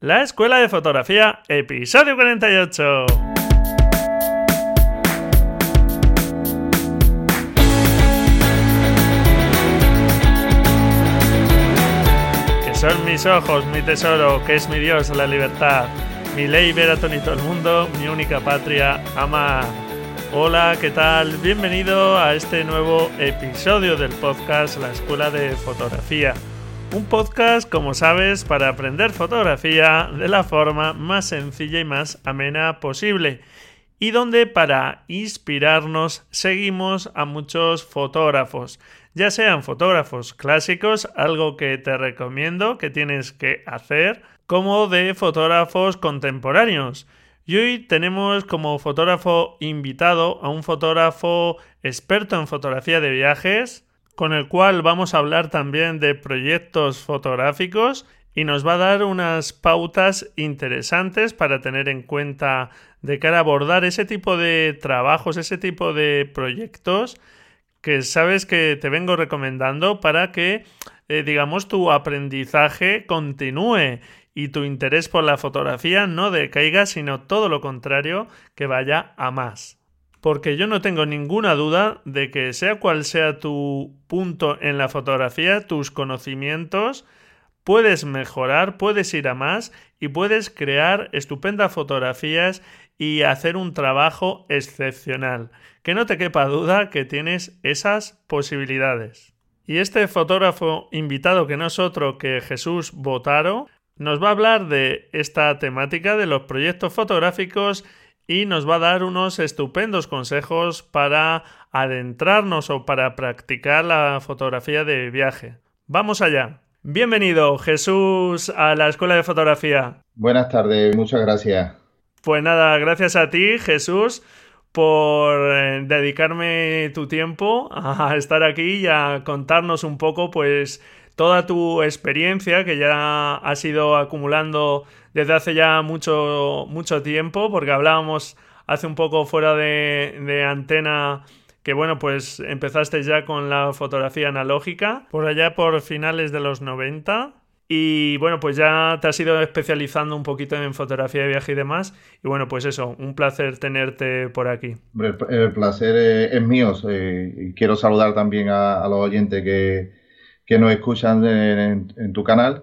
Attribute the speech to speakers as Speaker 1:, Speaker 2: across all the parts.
Speaker 1: La Escuela de Fotografía, episodio 48. Que son mis ojos, mi tesoro, que es mi Dios, la libertad, mi ley ver a todo el mundo, mi única patria, amar. Hola, ¿qué tal? Bienvenido a este nuevo episodio del podcast La Escuela de Fotografía. Un podcast, como sabes, para aprender fotografía de la forma más sencilla y más amena posible. Y donde para inspirarnos seguimos a muchos fotógrafos, ya sean fotógrafos clásicos, algo que te recomiendo que tienes que hacer, como de fotógrafos contemporáneos. Y hoy tenemos como fotógrafo invitado a un fotógrafo experto en fotografía de viajes, con el cual vamos a hablar también de proyectos fotográficos y nos va a dar unas pautas interesantes para tener en cuenta de cara a abordar ese tipo de trabajos, ese tipo de proyectos que sabes que te vengo recomendando para que, eh, digamos, tu aprendizaje continúe y tu interés por la fotografía no decaiga, sino todo lo contrario, que vaya a más porque yo no tengo ninguna duda de que sea cual sea tu punto en la fotografía, tus conocimientos, puedes mejorar, puedes ir a más y puedes crear estupendas fotografías y hacer un trabajo excepcional. Que no te quepa duda que tienes esas posibilidades. Y este fotógrafo invitado que no es otro que Jesús Botaro, nos va a hablar de esta temática de los proyectos fotográficos y nos va a dar unos estupendos consejos para adentrarnos o para practicar la fotografía de viaje. Vamos allá. Bienvenido, Jesús, a la Escuela de Fotografía.
Speaker 2: Buenas tardes, muchas gracias.
Speaker 1: Pues nada, gracias a ti, Jesús, por eh, dedicarme tu tiempo a estar aquí y a contarnos un poco, pues, toda tu experiencia que ya has ido acumulando desde hace ya mucho, mucho tiempo, porque hablábamos hace un poco fuera de, antena que bueno, pues empezaste ya con la fotografía analógica, por allá por finales de los 90. Y bueno, pues ya te has ido especializando un poquito en fotografía de viaje y demás. Y bueno, pues eso, un placer tenerte por aquí.
Speaker 2: El, placer es, mío. y quiero saludar también a, los oyentes que, que nos escuchan en, tu canal.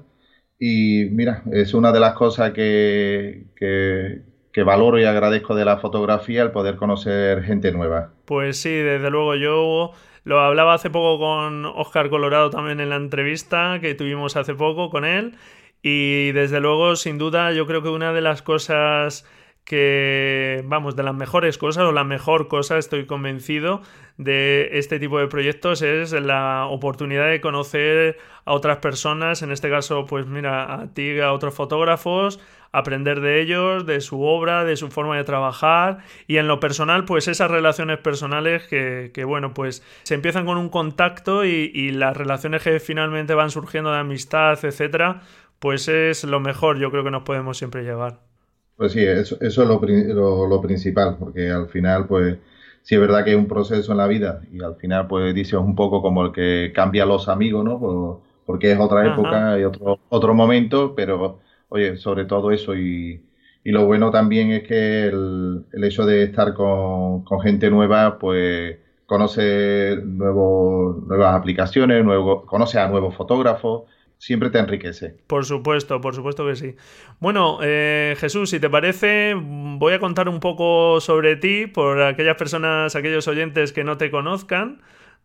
Speaker 2: Y mira, es una de las cosas que, que, valoro y agradezco de la fotografía, el poder conocer gente nueva.
Speaker 1: Pues sí, desde luego yo lo hablaba hace poco con Oscar Colorado también en la entrevista que tuvimos hace poco con él. Y desde luego, sin duda, yo creo que una de las cosas que, vamos, de las mejores cosas o la mejor cosa, estoy convencido, de este tipo de proyectos es la oportunidad de conocer a otras personas, en este caso, pues mira, a ti, a otros fotógrafos, aprender de ellos, de su obra, de su forma de trabajar y en lo personal, pues esas relaciones personales que, que bueno, pues se empiezan con un contacto y, y, las relaciones que finalmente van surgiendo de amistad, etcétera, pues es lo mejor, yo creo que nos podemos siempre llevar.
Speaker 2: Pues sí, eso, eso es lo, lo, principal, porque al final, pues, sí es verdad que es un proceso en la vida y al final, pues, dices un poco como el que cambia los amigos, ¿no? Pues, porque es otra época y otro, otro momento, pero, oye, sobre todo eso y, y lo bueno también es que el, el hecho de estar con, con gente nueva, pues, conoce nuevos, nuevas aplicaciones, nuevo, conoce a nuevos fotógrafos, siempre te enriquece.
Speaker 1: Por supuesto, por supuesto que sí. Bueno, eh, Jesús, si te parece, voy a contar un poco sobre ti por aquellas personas, aquellos oyentes que no te conozcan.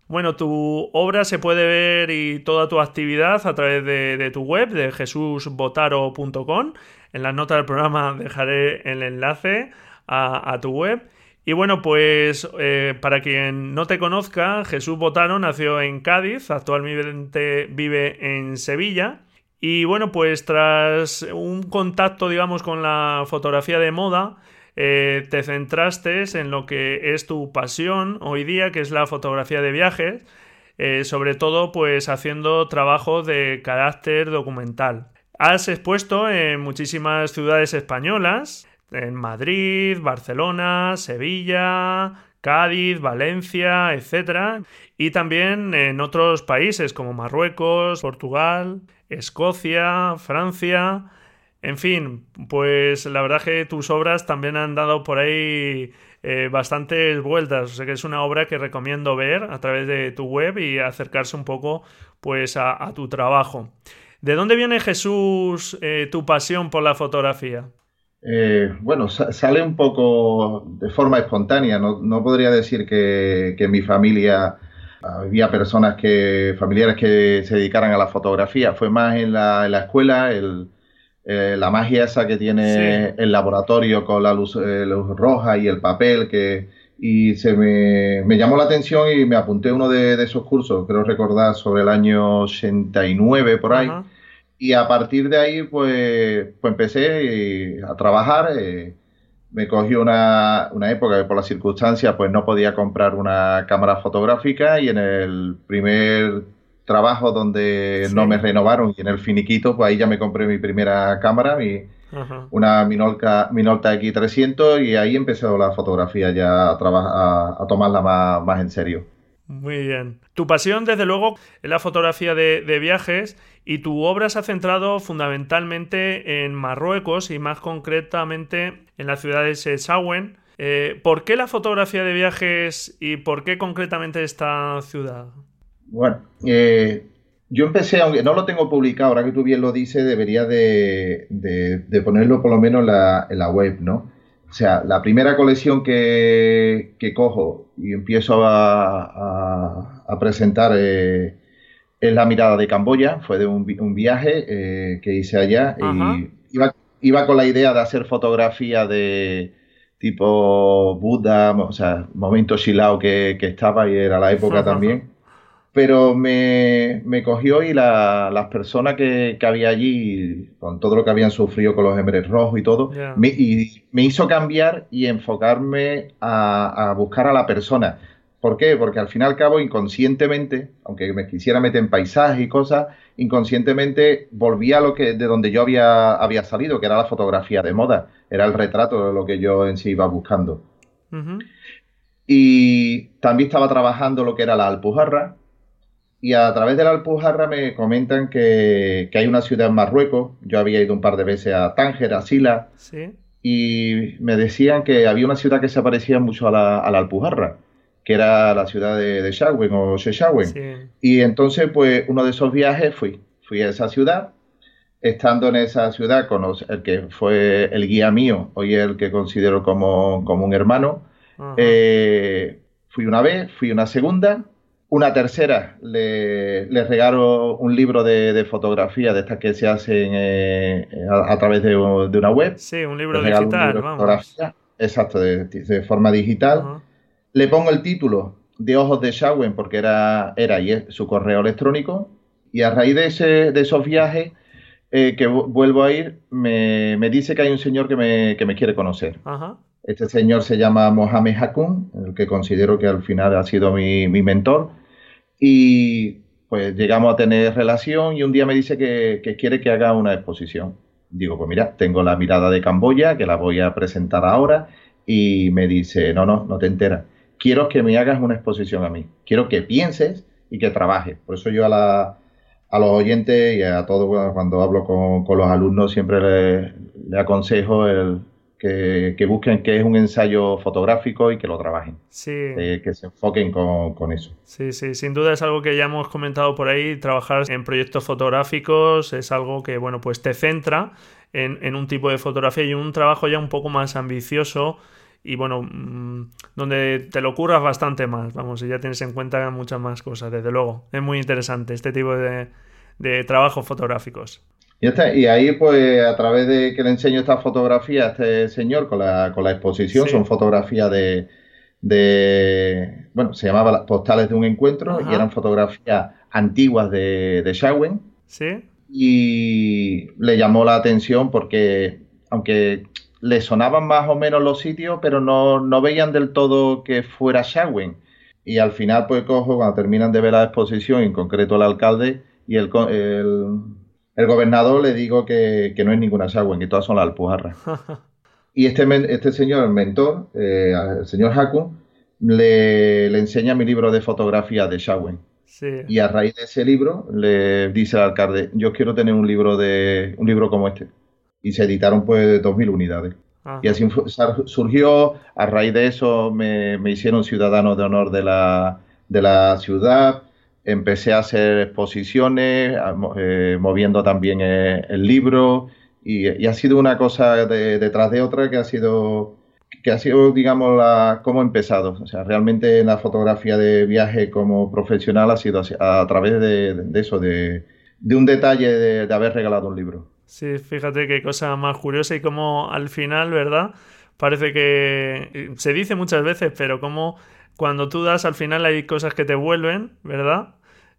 Speaker 1: Bueno, tu obra se puede ver y toda tu actividad a través de, tu web, de jesusbotaro.com. En las notas del programa dejaré el enlace a tu web. Y bueno, pues eh, para quien no te conozca, Jesús Botano nació en Cádiz, actualmente vive en Sevilla. Y bueno, pues tras un contacto, digamos, con la fotografía de moda, eh, te centraste en lo que es tu pasión hoy día, que es la fotografía de viajes, eh, sobre todo pues haciendo trabajo de carácter documental. Has expuesto en muchísimas ciudades españolas, en Madrid, Barcelona, Sevilla, Cádiz, Valencia, etc. Y también en otros países como Marruecos, Portugal, Escocia, Francia. En fin, pues la verdad que tus obras también han dado por ahí eh, bastantes vueltas. O sea que es una obra que recomiendo ver a través de tu web y acercarse un poco pues a, tu trabajo. ¿De dónde viene Jesús eh, tu pasión por la fotografía?
Speaker 2: Eh, bueno, sale un poco de forma espontánea. No, podría decir que, en mi familia había personas que, familiares que se dedicaran a la fotografía. Fue más en la, escuela, eh, la magia esa que tiene el laboratorio con la luz, eh, luz, roja y el papel, que, y se me, llamó la atención y me apunté uno de, esos cursos, creo recordar, sobre el año 89 por ahí. Y a partir de ahí, pues, pues empecé eh, a trabajar. Eh, me cogí una, una, época que por las circunstancias pues no podía comprar una cámara fotográfica y en el primer trabajo donde no me renovaron y en el finiquito, pues ahí ya me compré mi primera cámara, mi, una Minolta, Minolta X300 y ahí empezó la fotografía ya a, a, a tomarla más, más en serio.
Speaker 1: Muy bien. Tu pasión, desde luego, es la fotografía de, viajes y tu obra se ha centrado fundamentalmente en Marruecos y más concretamente en la ciudad de Sessawen. Eh, ¿Por qué la fotografía de viajes y por qué concretamente esta ciudad?
Speaker 2: Bueno, eh, yo empecé, aunque no lo tengo publicado, ahora que tú bien lo dices, debería de, ponerlo por lo menos en la web, ¿no? O sea, la primera colección que, cojo y empiezo a, presentar eh, es La mirada de Camboya, fue de un, viaje eh, que hice allá y iba, con la idea de hacer fotografía de tipo Buda, o sea, momento Shilao que, que estaba y era la época también. Pero me, cogió y las personas que, había allí, con todo lo que habían sufrido con los emberes rojos y todo, me, y me hizo cambiar y enfocarme a, buscar a la persona. ¿Por qué? Porque al fin y al cabo, inconscientemente, aunque me quisiera meter en paisajes y cosas, inconscientemente volvía a lo que, de donde yo había, había salido, que era la fotografía de moda, era el retrato de lo que yo en sí iba buscando. Y también estaba trabajando lo que era la Alpujarra, y a través de la Alpujarra me comentan que, hay una ciudad en Marruecos. Yo había ido un par de veces a Tánger, a Sila. Y me decían que había una ciudad que se parecía mucho a la, Alpujarra, que era la ciudad de, de o Sheshawen. Y entonces, pues, uno de esos viajes fui. Fui a esa ciudad. Estando en esa ciudad con el que fue el guía mío, hoy el que considero como, un hermano, eh, fui una vez, fui una segunda una tercera, le, le regalo un libro de, fotografía de estas que se hacen eh, a, través de, una web.
Speaker 1: Sí, un libro digital, vamos.
Speaker 2: Exacto, de, forma digital. Le pongo el título de Ojos de Shawen porque era, era y es su correo electrónico. Y a raíz de, ese, de esos viajes eh, que vuelvo a ir, me, dice que hay un señor que me, que me quiere conocer. Este señor se llama Mohamed Hakun, el que considero que al final ha sido mi, mi mentor y pues llegamos a tener relación y un día me dice que, quiere que haga una exposición. Digo, pues mira, tengo la mirada de Camboya, que la voy a presentar ahora, y me dice, no, no, no te enteras. Quiero que me hagas una exposición a mí. Quiero que pienses y que trabajes. Por eso yo a, la, a los oyentes y a todos cuando hablo con, los alumnos siempre le, le aconsejo el, que, busquen que es un ensayo fotográfico y que lo trabajen.
Speaker 1: Sí.
Speaker 2: Eh, que se enfoquen con, eso.
Speaker 1: Sí, sí, sin duda es algo que ya hemos comentado por ahí. Trabajar en proyectos fotográficos es algo que, bueno, pues te centra en, un tipo de fotografía y un trabajo ya un poco más ambicioso y bueno, mm, donde te lo curras bastante más, vamos, y ya tienes en cuenta muchas más cosas, desde luego. Es muy interesante este tipo de, de trabajos fotográficos.
Speaker 2: Y, ahí, pues, a través de que le enseño esta fotografía a este señor con la, con la exposición, son fotografías de, de, bueno, se llamaba postales de un encuentro y eran fotografías antiguas de, de Shawen.
Speaker 1: Sí.
Speaker 2: Y le llamó la atención porque, aunque le sonaban más o menos los sitios, pero no, no veían del todo que fuera Shawen. Y al final, pues cojo, cuando terminan de ver la exposición, en concreto el alcalde y el, el el gobernador le digo que, no es ninguna Shawen, que todas son las alpujarras. y este, este señor, el mentor, eh, el señor Haku, le, enseña mi libro de fotografía de Shawen. Y a raíz de ese libro le dice al alcalde, yo quiero tener un libro de un libro como este. Y se editaron pues 2.000 unidades. Y así surgió, a raíz de eso me, me hicieron ciudadano de honor de la, de la ciudad, empecé a hacer exposiciones, eh, moviendo también eh, el, libro y, ha sido una cosa detrás de otra que ha sido que ha sido, digamos, la, cómo he empezado. O sea, realmente la fotografía de viaje como profesional ha sido a, través de, eso, de, un detalle de, haber regalado un libro.
Speaker 1: Sí, fíjate qué cosa más curiosa y como al final, ¿verdad? Parece que se dice muchas veces, pero como cuando tú das al final hay cosas que te vuelven, ¿verdad?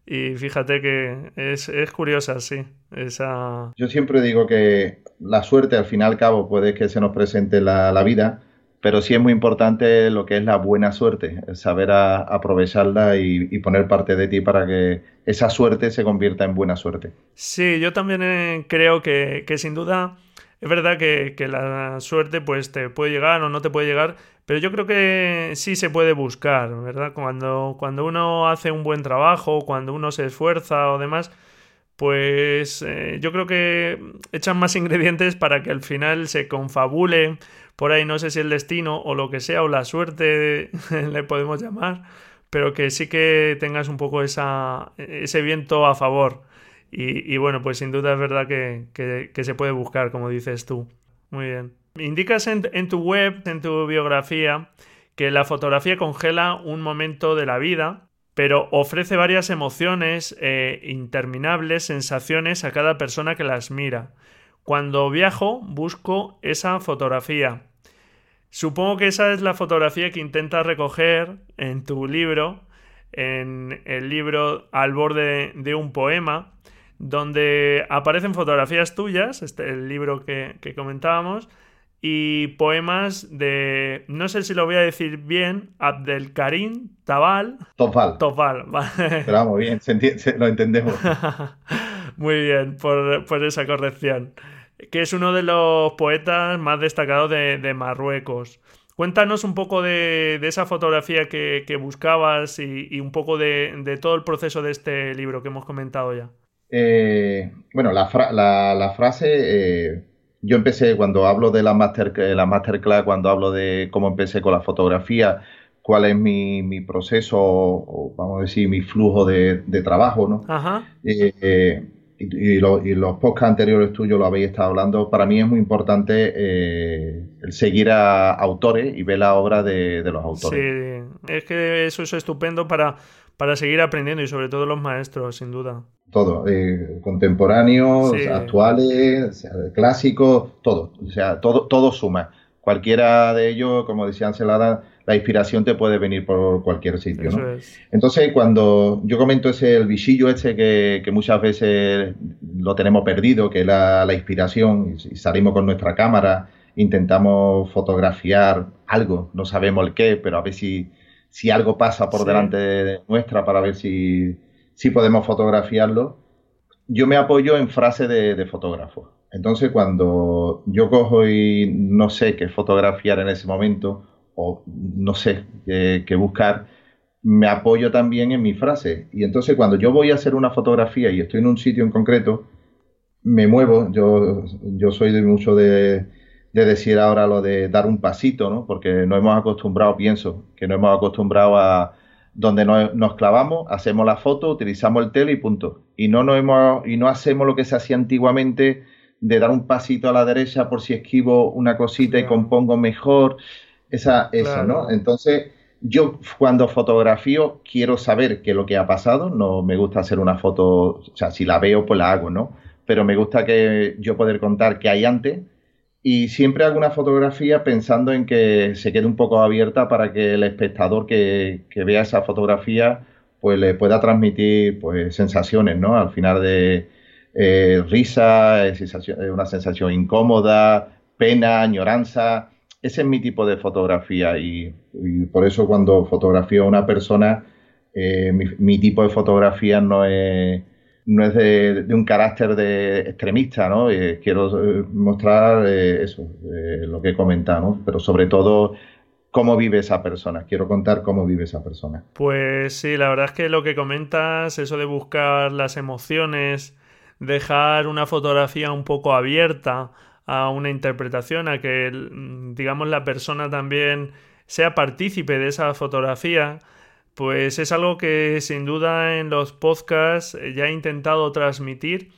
Speaker 1: Y fíjate que es, es curiosa, sí. Esa...
Speaker 2: Yo siempre digo que la suerte al fin y al cabo puede que se nos presente la, la vida, pero sí es muy importante lo que es la buena suerte, saber aprovecharla y, poner parte de ti para que esa suerte se convierta en buena suerte.
Speaker 1: Sí, yo también eh, creo que, sin duda es verdad que, que, la suerte pues te puede llegar o no te puede llegar, pero yo creo que sí se puede buscar, ¿verdad? Cuando, cuando uno hace un buen trabajo, cuando uno se esfuerza o demás, pues eh, yo creo que echan más ingredientes para que al final se confabule por ahí, no sé si el destino o lo que sea, o la suerte le podemos llamar, pero que sí que tengas un poco ese viento a favor. Y, bueno, pues sin duda es verdad que, que, se puede buscar, como dices tú. Muy bien. Indicas en tu web, en tu biografía, que la fotografía congela un momento de la vida pero ofrece varias emociones e interminables sensaciones a cada persona que las mira. Cuando viajo busco esa fotografía. Supongo que esa es la fotografía que intentas recoger en tu libro, en el libro Al borde de un poema, donde aparecen fotografías tuyas, este, el libro que comentábamos, y poemas de, no sé si lo voy a decir bien, Abdelkarim Tabal.
Speaker 2: Tofal.
Speaker 1: Tofal,
Speaker 2: Pero vamos, bien, lo entendemos.
Speaker 1: Muy bien, por, esa corrección. Que es uno de los poetas más destacados de, Marruecos. Cuéntanos un poco de, esa fotografía que, buscabas y, un poco de, todo el proceso de este libro que hemos comentado ya.
Speaker 2: Eh, bueno, la, frase eh, yo empecé cuando hablo de la, master, la masterclass, cuando hablo de cómo empecé con la fotografía, cuál es mi, mi proceso, o vamos a decir, mi flujo de, trabajo, ¿no? Ajá. Eh, eh, y, los podcasts anteriores tuyos lo habéis estado hablando. Para mí es muy importante eh, el seguir a autores y ver la obra de, los autores.
Speaker 1: Sí, es que eso es estupendo para, para seguir aprendiendo y sobre todo los maestros, sin duda
Speaker 2: todo, eh, contemporáneos, actuales, clásicos, todo, o sea, todo, todo suma. Cualquiera de ellos, como decía Ancelada, la inspiración te puede venir por cualquier sitio, ¿no? Entonces, cuando yo comento ese el bichillo este que, muchas veces lo tenemos perdido, que es la, inspiración, y salimos con nuestra cámara, intentamos fotografiar algo, no sabemos el qué, pero a ver si, si algo pasa por delante de nuestra para ver si si podemos fotografiarlo, yo me apoyo en frase de, fotógrafo. Entonces, cuando yo cojo y no sé qué fotografiar en ese momento, o no sé qué, buscar, me apoyo también en mi frase. Y entonces, cuando yo voy a hacer una fotografía y estoy en un sitio en concreto, me muevo. Yo, yo soy de mucho de, de decir ahora lo de dar un pasito, ¿no? Porque no hemos acostumbrado, pienso, que no hemos acostumbrado a, donde nos, clavamos, hacemos la foto, utilizamos el tele y punto. Y no, nos hemos, y no hacemos lo que se hacía antiguamente de dar un pasito a la derecha por si esquivo una cosita y compongo mejor. Esa, eso, ¿no? Entonces, yo cuando fotografío quiero saber qué es lo que ha pasado. No me gusta hacer una foto, o sea, si la veo, pues la hago, ¿no? Pero me gusta que yo poder contar qué hay antes y siempre hago una fotografía pensando en que se quede un poco abierta para que el espectador que, vea esa fotografía pues le pueda transmitir pues sensaciones, ¿no? Al final de eh, risa, una sensación incómoda, pena, añoranza. Ese es mi tipo de fotografía y, por eso cuando fotografío a una persona, eh, mi tipo de fotografía no es no es de, un carácter de extremista, ¿no? Eh, quiero eh, mostrar eh, eso, lo que he comentado. Pero sobre todo cómo vive esa persona. Quiero contar cómo vive esa persona.
Speaker 1: Pues sí, la verdad es que lo que comentas, eso de buscar las emociones, dejar una fotografía un poco abierta a una interpretación, a que, digamos, la persona también sea partícipe de esa fotografía, pues es algo que sin duda en los podcasts ya he intentado transmitir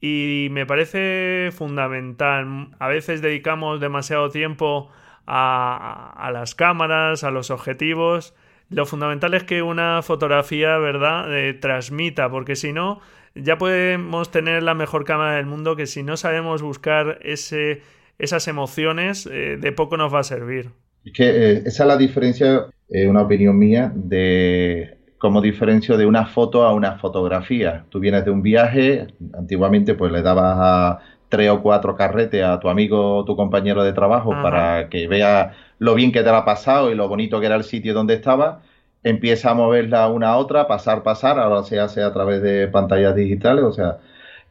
Speaker 1: y me parece fundamental. A veces dedicamos demasiado tiempo a, las cámaras, a los objetivos. Lo fundamental es que una fotografía, ¿verdad?, eh, transmita, porque si no, ya podemos tener la mejor cámara del mundo, que si no sabemos buscar ese, esas emociones, eh, de poco nos va a servir.
Speaker 2: Es que eh, esa es la diferencia, una opinión mía, de como diferencio de una foto a una fotografía. Tú vienes de un viaje, antiguamente pues le dabas a tres o cuatro carretes a tu amigo o tu compañero de trabajo para que vea lo bien que te ha pasado y lo bonito que era el sitio donde estaba. Empieza a moverla una a otra, pasar, pasar, ahora se hace a través de pantallas digitales, o sea,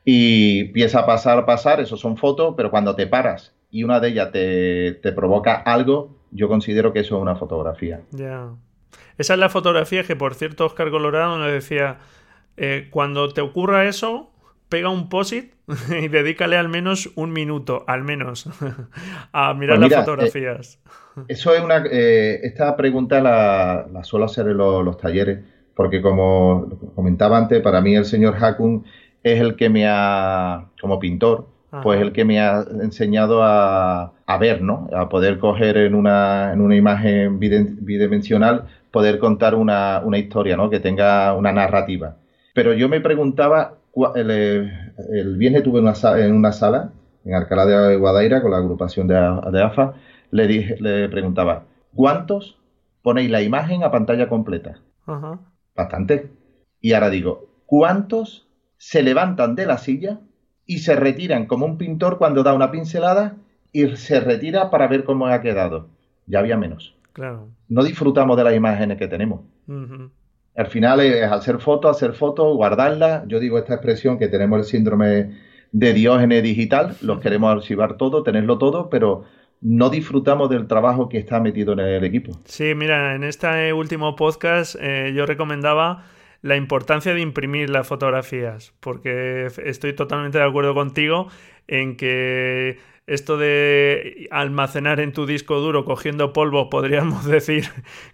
Speaker 2: y empieza a pasar, pasar, eso son fotos, pero cuando te paras y una de ellas te, te provoca algo, yo considero que eso es una fotografía.
Speaker 1: Ya. Esa es la fotografía que, por cierto, Oscar Colorado nos decía, eh, cuando te ocurra eso, pega un posit y dedícale al menos un minuto, al menos, a mirar pues las fotografías.
Speaker 2: Eh, eso es una... Eh, esta pregunta la, suelo hacer en los, talleres, porque como comentaba antes, para mí el señor Hakun es el que me ha, como pintor, pues el que me ha enseñado a, a, ver, ¿no? A poder coger en una, en una imagen bidimensional poder contar una, historia, ¿no? Que tenga una narrativa. Pero yo me preguntaba, el, el viernes tuve una, en una sala en Alcalá de Guadaira con la agrupación de, AFA, le, dije, le preguntaba, ¿cuántos ponéis la imagen a pantalla completa? Bastante. Y ahora digo, ¿cuántos se levantan de la silla y se retiran como un pintor cuando da una pincelada y se retira para ver cómo ha quedado? Ya había menos. No disfrutamos de las imágenes que tenemos. Al final es hacer fotos, hacer fotos, guardarlas. Yo digo esta expresión que tenemos el síndrome de diógenes digital, los queremos archivar todo, tenerlo todo, pero no disfrutamos del trabajo que está metido en el equipo.
Speaker 1: Sí, mira, en este último podcast eh, yo recomendaba la importancia de imprimir las fotografías, porque estoy totalmente de acuerdo contigo en que esto de almacenar en tu disco duro cogiendo polvo, podríamos decir,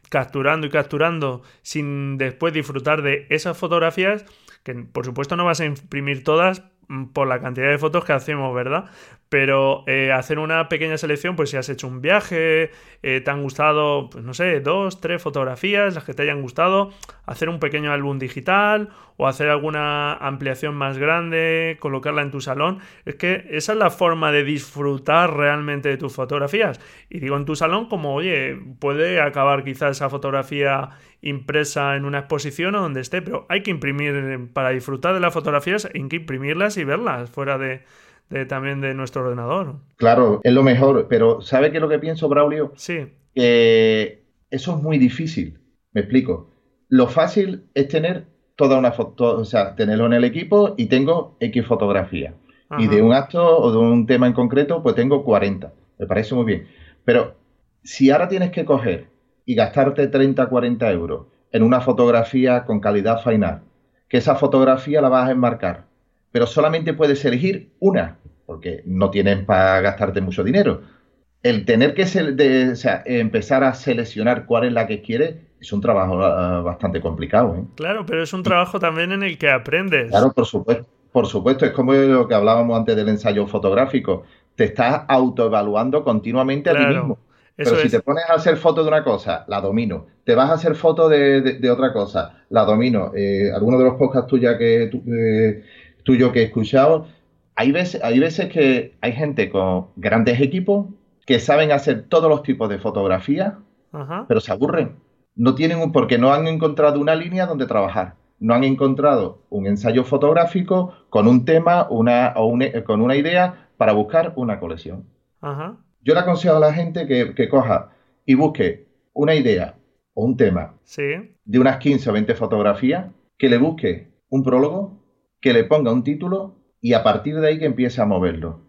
Speaker 1: capturando y capturando, sin después disfrutar de esas fotografías, que por supuesto no vas a imprimir todas por la cantidad de fotos que hacemos, ¿verdad? pero eh, hacer una pequeña selección, pues si has hecho un viaje, eh, te han gustado, pues no sé, dos, tres fotografías, las que te hayan gustado, hacer un pequeño álbum digital o hacer alguna ampliación más grande, colocarla en tu salón. Es que esa es la forma de disfrutar realmente de tus fotografías. Y digo en tu salón como, oye, puede acabar quizás esa fotografía impresa en una exposición o donde esté, pero hay que imprimir, para disfrutar de las fotografías, hay que imprimirlas y verlas fuera de también de nuestro ordenador.
Speaker 2: Claro, es lo mejor, pero ¿sabe qué es lo que pienso, Braulio?
Speaker 1: Sí.
Speaker 2: Eso es muy difícil. Me explico. Lo fácil es tener toda una foto, o sea, tenerlo en el equipo y tengo X fotografía. Y de un acto o de un tema en concreto, pues tengo 40. Me parece muy bien. Pero si ahora tienes que coger y gastarte 30, 40 euros en una fotografía con calidad final, que esa fotografía la vas a enmarcar pero solamente puedes elegir una, porque no tienes para gastarte mucho dinero. El tener que empezar a seleccionar cuál es la que quieres es un trabajo ah, bastante complicado. ¿eh?
Speaker 1: Claro, pero es un trabajo también en el que aprendes.
Speaker 2: Claro, por supuesto. Por supuesto, es como lo que hablábamos antes del ensayo fotográfico. Te estás autoevaluando continuamente a ti mismo. Pero si te pones a hacer foto de una cosa, la domino. Te vas a hacer foto de, otra cosa, la domino. Eh, algunos de los podcasts tuyos que, eh, tuyo que he escuchado, hay veces, hay veces que hay gente con grandes equipos que saben hacer todos los tipos de fotografía, pero se aburren. No tienen un, porque no han encontrado una línea donde trabajar. No han encontrado un ensayo fotográfico con un tema una, o con una idea para buscar una colección. Yo le aconsejo a la gente que, que, coja y busque una idea o un tema de unas 15 o 20 fotografías, que le busque un prólogo, que le ponga un título y a partir de ahí que empiece a moverlo.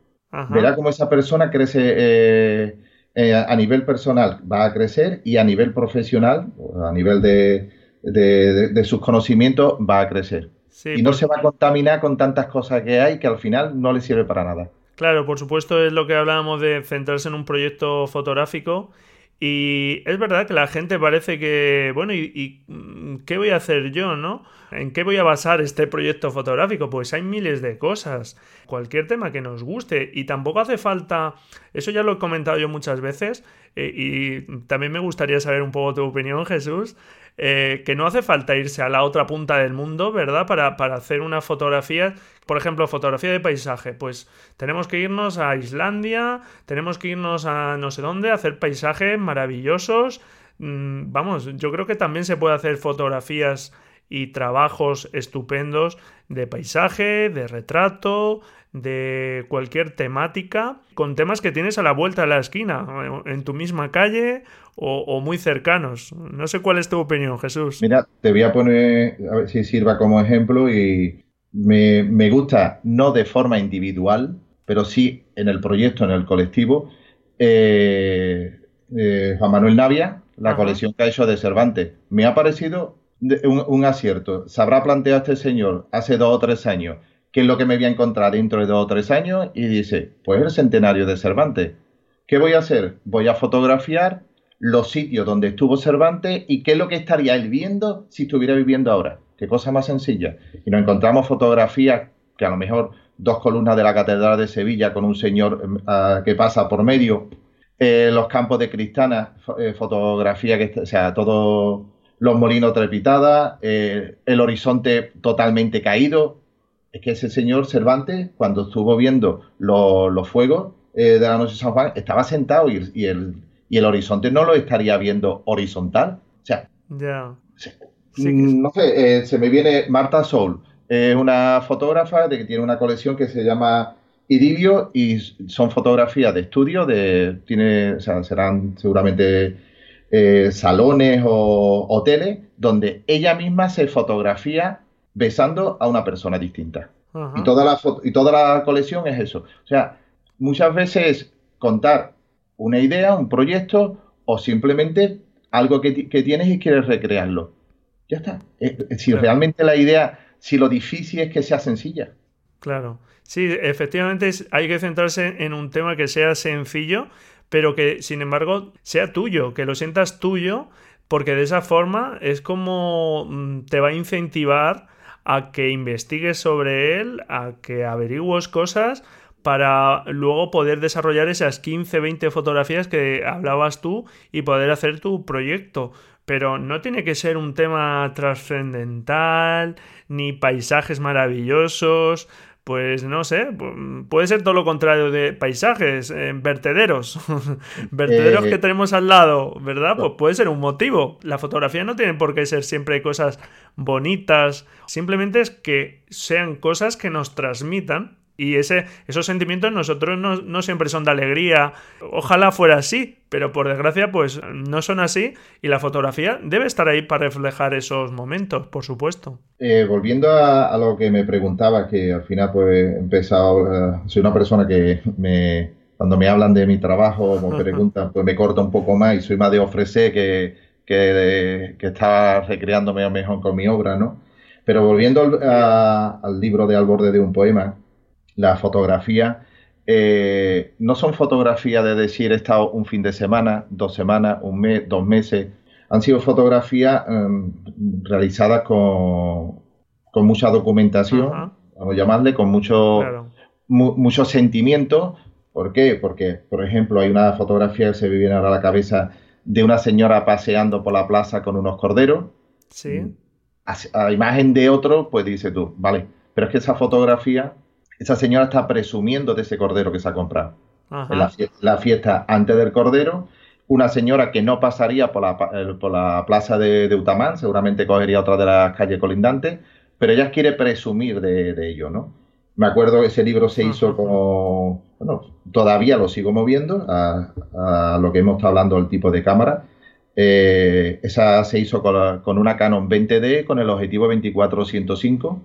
Speaker 2: Verá cómo esa persona crece eh, eh, a nivel personal, va a crecer y a nivel profesional, a nivel de, sus conocimientos, va a crecer. y no se va a contaminar con tantas cosas que hay que al final no le sirve para nada.
Speaker 1: Claro, por supuesto es lo que hablábamos de centrarse en un proyecto fotográfico y es verdad que la gente parece que, bueno, ¿y, mm, qué voy a hacer yo, no? ¿En qué voy a basar este proyecto fotográfico? Pues hay miles de cosas, cualquier tema que nos guste y tampoco hace falta, eso ya lo he comentado yo muchas veces eh, y también me gustaría saber un poco tu opinión, Jesús, eh, que no hace falta irse a la otra punta del mundo, ¿verdad? Para, para hacer una fotografía, por ejemplo, fotografía de paisaje. Pues tenemos que irnos a Islandia, tenemos que irnos a no sé dónde, hacer paisajes maravillosos. Mm, vamos, yo creo que también se puede hacer fotografías y trabajos estupendos de paisaje, de retrato, de cualquier temática, con temas que tienes a la vuelta de la esquina, en tu misma calle o, muy cercanos. No sé cuál es tu opinión, Jesús.
Speaker 2: Mira, te voy a poner, a ver si sirva como ejemplo y me, gusta, no de forma individual, pero sí en el proyecto, en el colectivo, eh, eh, Juan Manuel Navia, la colección que ha hecho de Cervantes. Me ha parecido un, un, acierto. Se habrá planteado este señor hace dos o tres años qué es lo que me voy a encontrar dentro de dos o tres años y dice, pues el centenario de Cervantes. ¿Qué voy a hacer? Voy a fotografiar los sitios donde estuvo Cervantes y qué es lo que estaría él viendo si estuviera viviendo ahora. Qué cosa más sencilla. Y nos encontramos fotografías que a lo mejor dos columnas de la Catedral de Sevilla con un señor uh, que pasa por medio, eh, los campos de Cristana, eh, fotografía que, o sea, todos los molinos trepitadas, eh, el horizonte totalmente caído. Es que ese señor Cervantes, cuando estuvo viendo los fuegos de la noche de San Juan, estaba sentado y, y el y el horizonte no lo estaría viendo horizontal. O sea, mm, no sé, eh, se me viene Marta Soul, es una fotógrafa de que tiene una colección que se llama Idilio y son fotografías de estudio, de, tiene, o sea, serán seguramente eh, salones o hoteles donde ella misma se fotografía besando a una persona distinta. Y toda, la y toda la colección es eso. O sea, muchas veces contar una idea, un proyecto o simplemente algo que, tienes y quieres recrearlo. Ya está. Eh, eh, si realmente la idea, si lo difícil es que sea sencilla.
Speaker 1: Claro. Sí, efectivamente hay que centrarse en un tema que sea sencillo, pero que sin embargo sea tuyo, que lo sientas tuyo, porque de esa forma es como mm, te va a incentivar a que investigues sobre él, a que averigües cosas para luego poder desarrollar esas 15, 20 fotografías que hablabas tú y poder hacer tu proyecto. Pero no tiene que ser un tema trascendental, ni paisajes maravillosos, pues no sé, puede ser todo lo contrario de paisajes, eh, vertederos, vertederos eh, que tenemos al lado, ¿verdad? Pues puede ser un motivo. La fotografía no tiene por qué ser siempre cosas bonitas, simplemente es que sean cosas que nos transmitan y ese, esos sentimientos nosotros no, siempre son de alegría. Ojalá fuera así, pero por desgracia pues no son así y la fotografía debe estar ahí para reflejar esos momentos, por supuesto.
Speaker 2: Eh, volviendo a, lo que me preguntaba, que al final pues he empezado, eh, soy una persona que me, cuando me hablan de mi trabajo me preguntan, pues me corta un poco más y soy más de ofrecer que, que, que estar recreándome mejor con mi obra, ¿no? Pero volviendo al, al libro de Al borde de un poema, la fotografía, eh, no son fotografías de decir he estado un fin de semana, dos semanas, un mes, dos meses. Han sido fotografías em, realizadas con, con, mucha documentación, vamos a llamarle, con mucho, mucho sentimiento. ¿Por qué? Porque, por ejemplo, hay una fotografía que se me viene ahora a la cabeza de una señora paseando por la plaza con unos corderos.
Speaker 1: Sí.
Speaker 2: A, imagen de otro, pues dice tú, vale, pero es que esa fotografía esa señora está presumiendo de ese cordero que se ha comprado. En la, fiesta antes del cordero, una señora que no pasaría por la, por la plaza de, Utamán, seguramente cogería otra de las calles colindantes, pero ella quiere presumir de, ello, ¿no? Me acuerdo que ese libro se hizo como, bueno, todavía lo sigo moviendo a, lo que hemos estado hablando del tipo de cámara. Eh, esa se hizo con, con, una Canon 20D con el objetivo 24-105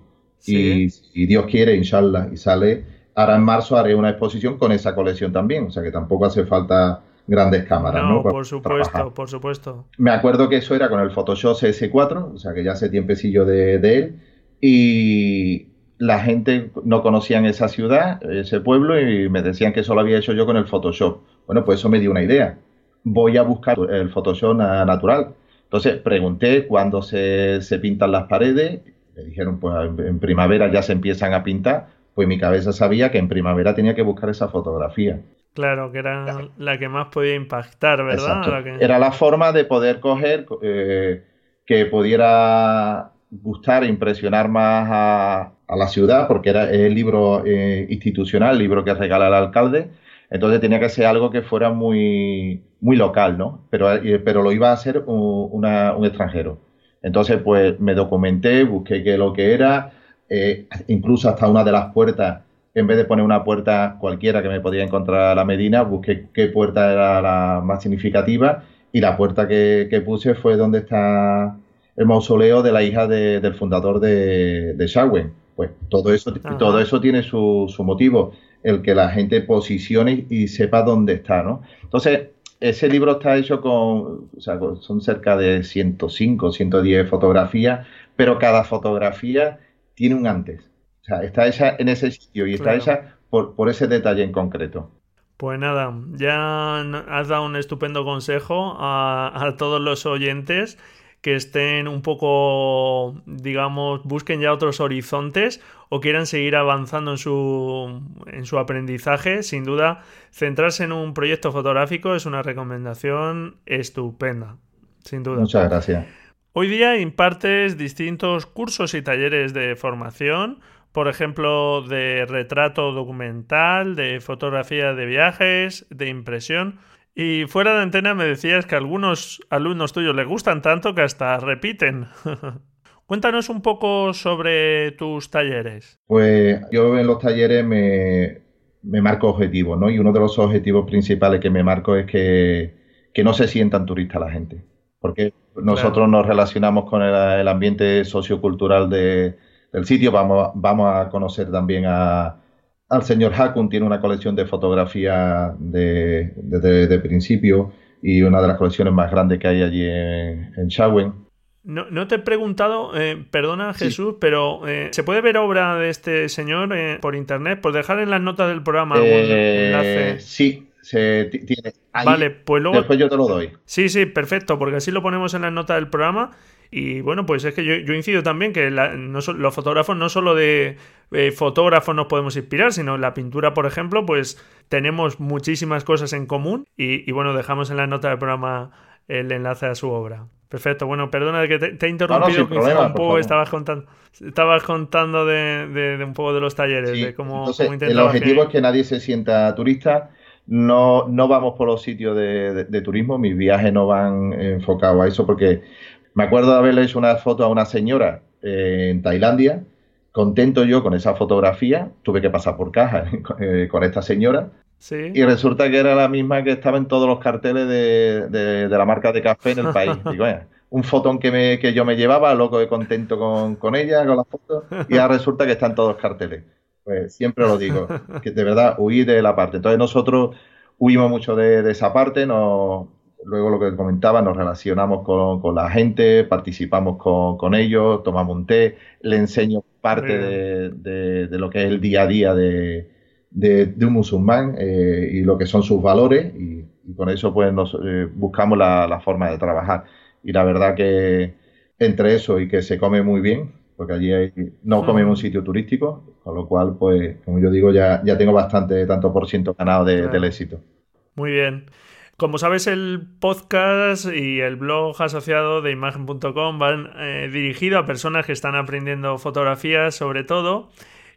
Speaker 2: y, Dios quiere, inshallah, y sale. Ahora en marzo haré una exposición con esa colección también, o sea que tampoco hace falta grandes cámaras, ¿no?
Speaker 1: por supuesto, por supuesto.
Speaker 2: Me acuerdo que eso era con el Photoshop CS4, o sea que ya hace tiempecillo de, de él, y la gente no conocían esa ciudad, ese pueblo, y me decían que eso lo había hecho yo con el Photoshop. Bueno, pues eso me dio una idea. Voy a buscar el Photoshop natural. Entonces pregunté cuándo se, pintan las paredes. Me dijeron, pues en primavera ya se empiezan a pintar. Pues mi cabeza sabía que en primavera tenía que buscar esa fotografía.
Speaker 1: Claro, que era la que más podía impactar, ¿verdad?
Speaker 2: Era la forma de poder coger eh, que pudiera gustar e impresionar más a, la ciudad, porque era el libro eh, institucional, el libro que regala el alcalde. Entonces tenía que ser algo que fuera muy, muy local, ¿no? Pero, eh, pero lo iba a hacer un, extranjero. Entonces, pues me documenté, busqué qué lo que era, incluso hasta una de las puertas en vez de poner una puerta cualquiera que me podía encontrar a la Medina, busqué qué puerta era la más significativa y la puerta que, puse fue donde está el mausoleo de la hija del fundador de, de Pues todo eso, todo eso tiene su, motivo, el que la gente posicione y sepa dónde está, ¿no? Entonces, ese libro está hecho con, o sea, son cerca de 105, 110 fotografías, pero cada fotografía tiene un antes. O sea, está esa en ese sitio y está esa por, por ese detalle en concreto.
Speaker 1: Pues nada, ya has dado un estupendo consejo a, todos los oyentes que estén un poco, digamos, busquen ya otros horizontes o quieran seguir avanzando en su, en su aprendizaje. Sin duda, centrarse en un proyecto fotográfico es una recomendación estupenda. Sin duda.
Speaker 2: Muchas gracias.
Speaker 1: Hoy día impartes distintos cursos y talleres de formación por ejemplo, de retrato documental, de fotografía de viajes, de impresión. Y fuera de antena me decías que algunos alumnos tuyos les gustan tanto que hasta repiten. Cuéntanos un poco sobre tus talleres.
Speaker 2: Pues yo en los talleres me, marco objetivos, ¿no? Y uno de los objetivos principales que me marco es que, no se sientan turistas la gente. Porque nosotros nos relacionamos con el ambiente sociocultural de, del sitio. Vamos, vamos a conocer también a, al señor Hakun, tiene una colección de fotografía desde de, de, principio y una de las colecciones más grandes que hay allí en, en Shawen.
Speaker 1: No, no, te he preguntado, eh, perdona Jesús, pero eh, ¿se puede ver obra de este señor eh, por internet? Por dejar en las notas del programa algún enlace.
Speaker 2: Sí, se tiene.
Speaker 1: vale, pues luego.
Speaker 2: Después yo te lo doy.
Speaker 1: Sí, sí, perfecto, porque así lo ponemos en las notas del programa y bueno, pues es que yo, incido también que los fotógrafos no solo de eh, fotógrafos nos podemos inspirar, sino la pintura, por ejemplo, pues tenemos muchísimas cosas en común y, bueno, dejamos en la nota del programa el enlace a su obra. Perfecto, bueno, perdona que te, he interrumpido un poco, estabas contando, estabas contando de, un poco de los talleres, de cómo,
Speaker 2: El objetivo es que nadie se sienta turista. No, no vamos por los sitios de, de turismo, mis viajes no van enfocados a eso porque me acuerdo de haberle hecho una foto a una señora eh, en Tailandia, contento yo con esa fotografía, tuve que pasar por caja eh, con esta señora. Y resulta que era la misma que estaba en todos los carteles de, la marca de café en el país. Digo, un fotón que, me, que yo me llevaba, loco de contento con, ella, con la foto, y ahora resulta que están todos los carteles. Pues siempre lo digo, que de verdad huí de la parte. Entonces nosotros huimos mucho de, de esa parte, nos, luego lo que comentaba, nos relacionamos con, la gente, participamos con, ellos, tomamos un té, le enseño parte de, lo que es el día a día de, un musulmán eh, y lo que son sus valores y, con eso pues nos eh, buscamos la, forma de trabajar. Y la verdad que entre eso y que se come muy bien, porque allí no comemos en un sitio turístico, con lo cual pues como yo digo ya, ya tengo bastante tanto por ciento ganado del éxito.
Speaker 1: Muy bien. Como sabes, el podcast y el blog asociado de imagen.com van eh, dirigido a personas que están aprendiendo fotografía sobre todo.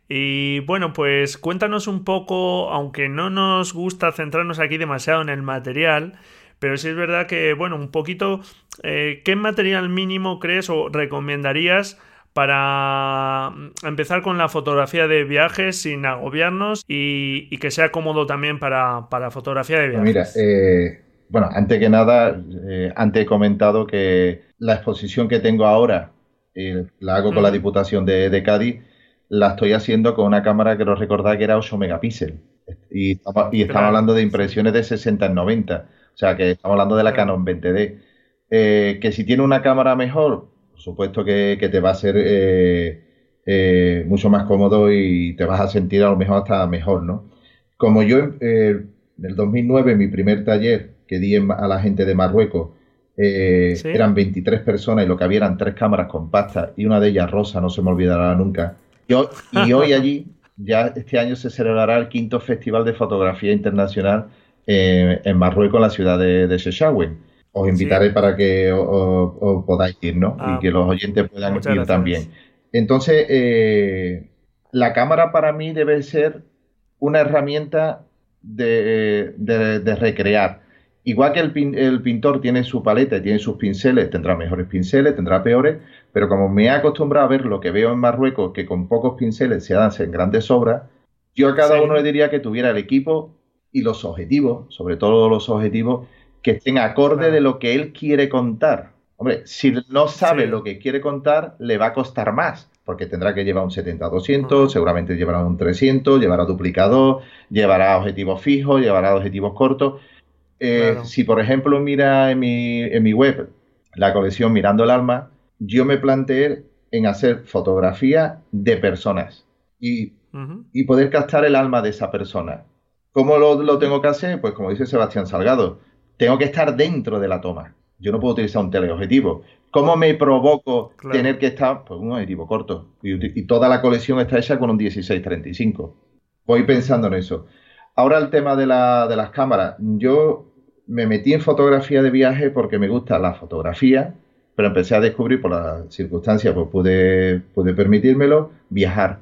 Speaker 1: Y bueno, pues cuéntanos un poco, aunque no nos gusta centrarnos aquí demasiado en el material, pero sí es verdad que, bueno, un poquito, eh, ¿qué material mínimo crees o recomendarías para mm, empezar con la fotografía de viajes sin agobiarnos y, que sea cómodo también para, fotografía de viajes.
Speaker 2: Mira, eh, bueno, antes que nada, eh, antes he comentado que la exposición que tengo ahora, eh, la hago con la Diputación de, Cádiz, la estoy haciendo con una cámara que lo recordad que era 8 megapíxeles. Y estamos, y estamos hablando de impresiones de 60 en 90. O sea, que estamos hablando de la Canon 20D. que si tiene una cámara mejor, por supuesto que, te va a ser eh, eh, mucho más cómodo y te vas a sentir a lo mejor hasta mejor, ¿no? Como yo eh, en el 2009, mi primer taller que di a la gente de Marruecos, eh, eran 23 personas y lo que había eran tres cámaras compactas y una de ellas rosa, no se me olvidará nunca. Y hoy, y hoy allí, ya este año se celebrará el quinto Festival de Fotografía Internacional en Marruecos, en la ciudad de, de Os invitaré para que os, podáis ir, ¿no? y ah, que los oyentes puedan ir también. Entonces, eh, la cámara para mí debe ser una herramienta de, recrear. Igual que el, pintor tiene su paleta, tiene sus pinceles, tendrá mejores pinceles, tendrá peores, pero como me he acostumbrado a ver lo que veo en Marruecos, que con pocos pinceles se hacen grandes obras, yo a cada uno le diría que tuviera el equipo y los objetivos, sobre todo los objetivos, que estén acorde de lo que él quiere contar. Hombre, si no sabe lo que quiere contar, le va a costar más porque tendrá que llevar un 70-200, seguramente llevará un 300, llevará duplicador, llevará objetivos fijos, llevará objetivos cortos. Eh, si, por ejemplo, mira en mi, en mi web la colección Mirando el Alma, yo me planteé en hacer fotografía de personas y, poder captar el alma de esa persona. ¿Cómo lo, lo tengo que hacer? Pues como dice Sebastián Salgado, tengo que estar dentro de la toma. Yo no puedo utilizar un teleobjetivo. ¿Cómo me provoco tener que estar? Pues un objetivo corto. Y, toda la colección está hecha con un 16-35. Voy pensando en eso. Ahora el tema de, las cámaras. Yo me metí en fotografía de viaje porque me gusta la fotografía, pero empecé a descubrir por las circunstancias, pues pude, pude permitírmelo, viajar.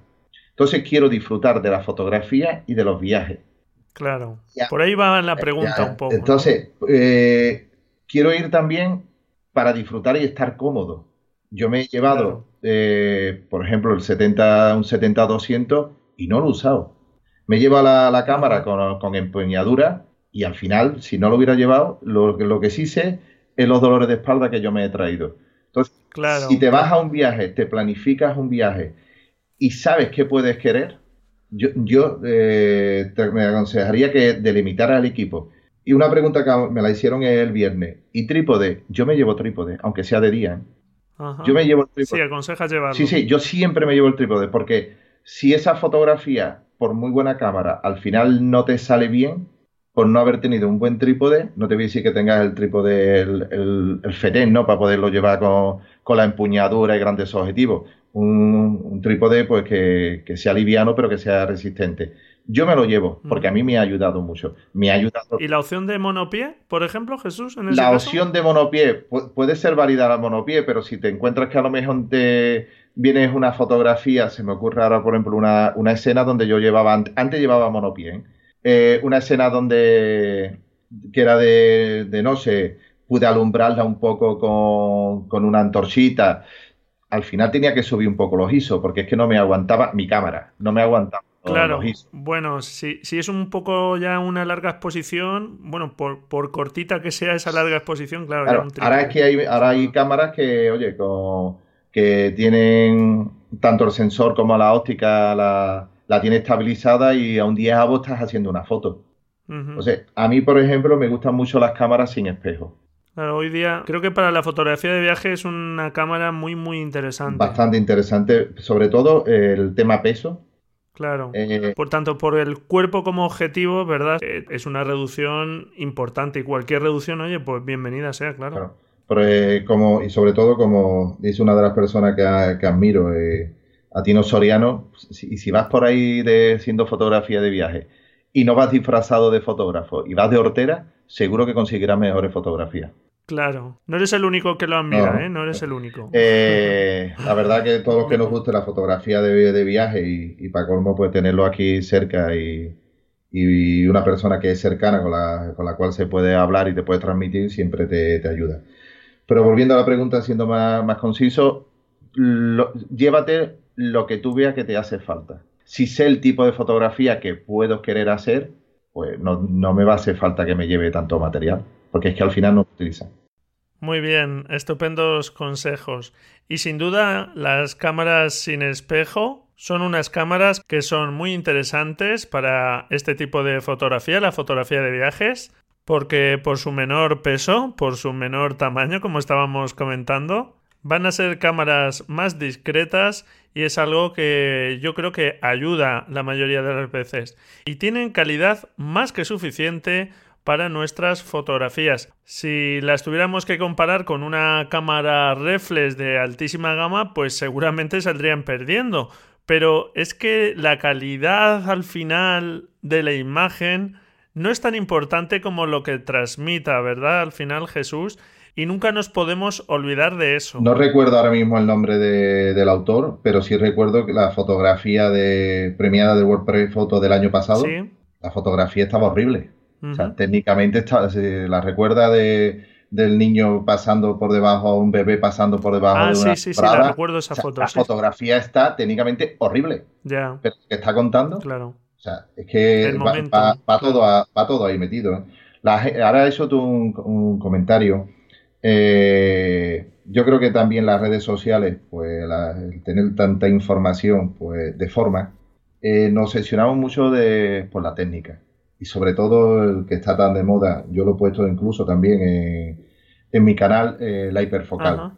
Speaker 2: Entonces quiero disfrutar de la fotografía y de los viajes.
Speaker 1: Claro. Por ahí va la pregunta un poco.
Speaker 2: Entonces, eh, quiero ir también para disfrutar y estar cómodo. Yo me he llevado, eh, por ejemplo, el 70, un 70-200 y no lo he usado. Me llevo la, la cámara con, con, empuñadura y al final, si no lo hubiera llevado, lo, lo, que sí sé es los dolores de espalda que yo me he traído. Entonces, si te vas a un viaje, te planificas un viaje y sabes qué puedes querer, yo, yo eh, te, me aconsejaría que delimitaras al equipo y una pregunta que me la hicieron el viernes. ¿Y trípode? Yo me llevo trípode, aunque sea de día. ¿eh? Yo me llevo el trípode.
Speaker 1: Sí, aconsejas llevarlo.
Speaker 2: Sí, sí, yo siempre me llevo el trípode, porque si esa fotografía, por muy buena cámara, al final no te sale bien, por no haber tenido un buen trípode, no te voy a decir que tengas el trípode, el, el, FETEN, ¿no? Para poderlo llevar con, con, la empuñadura y grandes objetivos. Un, un trípode, pues, que, que sea liviano, pero que sea resistente yo me lo llevo, porque a mí me ha ayudado mucho. Me ha ayudado.
Speaker 1: ¿Y la opción de monopié, por ejemplo, Jesús?
Speaker 2: la opción de monopié puede ser válida la monopié, pero si te encuentras que a lo mejor te vienes una fotografía, se me ocurre ahora, por ejemplo, una, una escena donde yo llevaba, antes llevaba monopié, ¿eh? Eh, una escena donde, que era de, de noche, pude alumbrarla un poco con, con una antorchita. Al final tenía que subir un poco los ISO, porque es que no me aguantaba mi cámara, no me aguantaba
Speaker 1: Claro, bueno, si, si, es un poco ya una larga exposición, bueno, por, por cortita que sea esa larga exposición, claro.
Speaker 2: ahora es que hay, ahora hay cámaras que, oye, que tienen tanto el sensor como la óptica, la, la tiene estabilizada y a un 10 vos estás haciendo una foto. O sea, a mí, por ejemplo, me gustan mucho las cámaras sin espejo.
Speaker 1: Claro, hoy día creo que para la fotografía de viaje es una cámara muy, muy interesante.
Speaker 2: Bastante interesante, sobre todo el tema peso
Speaker 1: Claro. Eh, por tanto, por el cuerpo como objetivo, ¿verdad? Eh, es una reducción importante y cualquier reducción, oye, pues bienvenida sea, claro.
Speaker 2: Pero, como, y sobre todo, como dice una de las personas que, que admiro, eh, a Tino Soriano, y si, vas por ahí de, siendo fotografía de viaje y no vas disfrazado de fotógrafo y vas de hortera, seguro que conseguirás mejores fotografías.
Speaker 1: Claro, no eres el único que lo admira, no, ¿eh? No eres el único.
Speaker 2: Eh, la verdad que todos los que nos guste la fotografía de, de viaje y, y para colmo pues tenerlo aquí cerca y, y, una persona que es cercana con la, con la cual se puede hablar y te puede transmitir siempre te, te ayuda. Pero volviendo a la pregunta, siendo más, más conciso, llévate lo que tú veas que te hace falta. Si sé el tipo de fotografía que puedo querer hacer, pues no, no me va a hacer falta que me lleve tanto material porque es que al final no se utilizan.
Speaker 1: Muy bien, estupendos consejos. Y sin duda, las cámaras sin espejo son unas cámaras que son muy interesantes para este tipo de fotografía, la fotografía de viajes, porque por su menor peso, por su menor tamaño, como estábamos comentando, Van a ser cámaras más discretas y es algo que yo creo que ayuda la mayoría de las veces. Y tienen calidad más que suficiente para nuestras fotografías. Si las tuviéramos que comparar con una cámara reflex de altísima gama, pues seguramente saldrían perdiendo. Pero es que la calidad al final de la imagen no es tan importante como lo que transmita, ¿verdad? Al final Jesús. Y nunca nos podemos olvidar de eso.
Speaker 2: No recuerdo ahora mismo el nombre del autor, pero sí recuerdo que la fotografía de, premiada de WordPress Photo del año pasado, la fotografía estaba horrible. O sea, técnicamente está, la recuerda de, del niño pasando por debajo, un bebé pasando por debajo
Speaker 1: ah,
Speaker 2: de
Speaker 1: una sí, sí, sí, la recuerdo esa foto.
Speaker 2: La fotografía está técnicamente horrible.
Speaker 1: Ya.
Speaker 2: Pero que está contando.
Speaker 1: Claro.
Speaker 2: O sea, es que va, todo, va todo ahí metido. ¿eh? ahora he hecho tú un, comentario. Eh, yo creo que también las redes sociales, pues el tener tanta información, pues de forma, eh, nos sesionamos mucho de, por la técnica. Y sobre todo el que está tan de moda, yo lo he puesto incluso también en, mi canal, eh, la hiperfocal.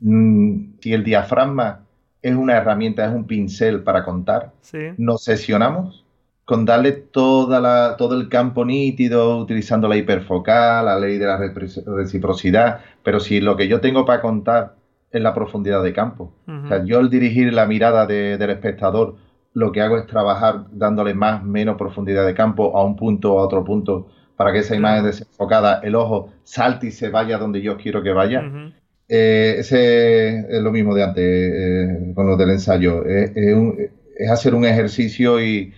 Speaker 2: Mm, si el diafragma es una herramienta, es un pincel para contar, nos sesionamos con darle toda la, todo el campo nítido, utilizando la hiperfocal, la ley de la reciprocidad, pero si lo que yo tengo para contar es la profundidad de campo, o sea, yo al dirigir la mirada del espectador lo que hago es trabajar dándole más, menos profundidad de campo a un punto o a otro punto para que esa imagen desenfocada, el ojo salte y se vaya donde yo quiero que vaya. Eh, ese es lo mismo de antes eh, con lo del ensayo. Es, hacer un ejercicio y,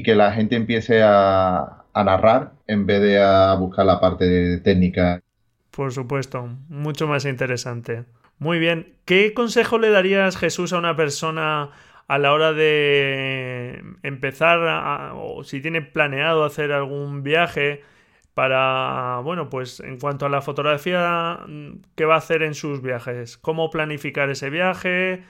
Speaker 2: que la gente empiece a, narrar en vez de a buscar la parte técnica.
Speaker 1: Por supuesto, mucho más interesante. Muy bien. ¿Qué consejo le darías, Jesús, a una persona a la hora de empezar o si tiene planeado hacer algún viaje para, bueno, pues en cuanto a la fotografía, ¿qué va a hacer en sus viajes? ¿Cómo planificar ese viaje?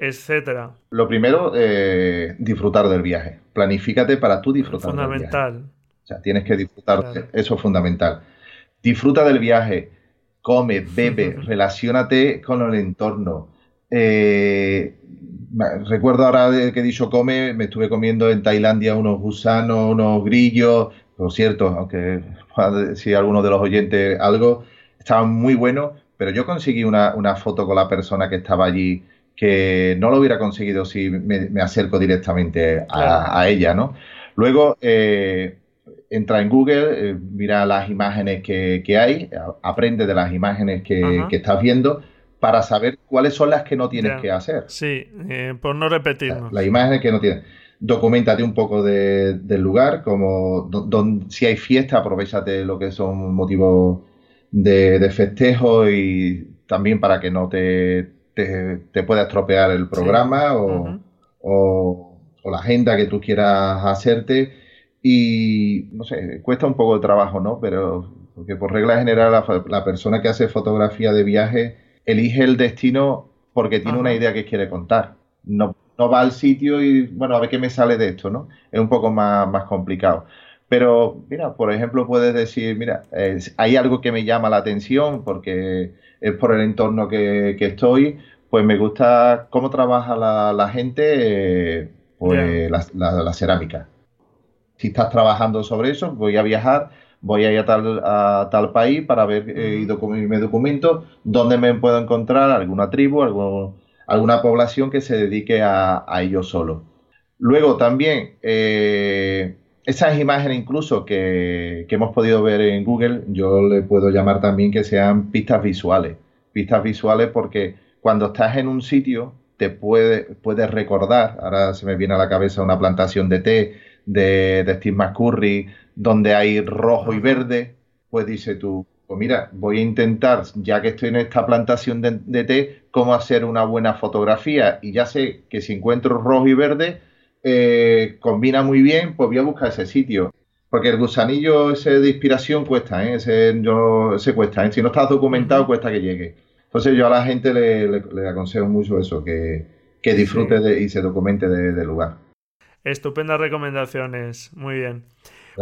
Speaker 1: Etcétera.
Speaker 2: Lo primero, eh, disfrutar del viaje. Planifícate para tú disfrutar
Speaker 1: fundamental.
Speaker 2: del viaje. O sea, tienes que disfrutar, eso es fundamental. Disfruta del viaje, come, bebe, relacionate con el entorno. Eh, recuerdo ahora que he dicho come, me estuve comiendo en Tailandia unos gusanos, unos grillos, por cierto, aunque si alguno de los oyentes algo, estaban muy buenos, pero yo conseguí una, foto con la persona que estaba allí que no lo hubiera conseguido si me, acerco directamente a, ella, ¿no? Luego, eh, entra en Google, eh, mira las imágenes que, hay, aprende de las imágenes que, que estás viendo para saber cuáles son las que no tienes que hacer.
Speaker 1: Sí, eh, por no repetirnos.
Speaker 2: Las imágenes que no tienes. Documentate un poco del lugar, como si hay fiesta, aprovechate lo que son motivos de, festejo y también para que no te, te, pueda estropear el programa o, o, la agenda que tú quieras hacerte. Y no sé, cuesta un poco de trabajo, ¿no? Pero porque por regla general la, la persona que hace fotografía de viaje elige el destino porque tiene una idea que quiere contar. No, no va al sitio y, bueno, a ver qué me sale de esto, ¿no? Es un poco más, más complicado. Pero, mira, por ejemplo, puedes decir, mira, hay algo que me llama la atención porque es por el entorno que, estoy, pues me gusta cómo trabaja la, gente, pues la, cerámica. Si estás trabajando sobre eso, voy a viajar voy a ir a tal, a tal país para ver eh, y mi documento dónde me puedo encontrar alguna tribu, alguna población que se dedique a, a ello solo. Luego también, eh, esas imágenes incluso que, hemos podido ver en Google, yo le puedo llamar también que sean pistas visuales. Pistas visuales porque cuando estás en un sitio te puede, puedes recordar, ahora se me viene a la cabeza una plantación de té de, de Steve McCurry, donde hay rojo y verde, pues dice tú, pues mira, voy a intentar, ya que estoy en esta plantación de, té, cómo hacer una buena fotografía. Y ya sé que si encuentro rojo y verde, eh, combina muy bien, pues voy a buscar ese sitio. Porque el gusanillo ese de inspiración cuesta, ¿eh? ese, yo, ese cuesta. ¿eh? Si no estás documentado, cuesta que llegue. Entonces yo a la gente le, aconsejo mucho eso, que, disfrute y se documente del lugar.
Speaker 1: Estupendas recomendaciones, muy bien.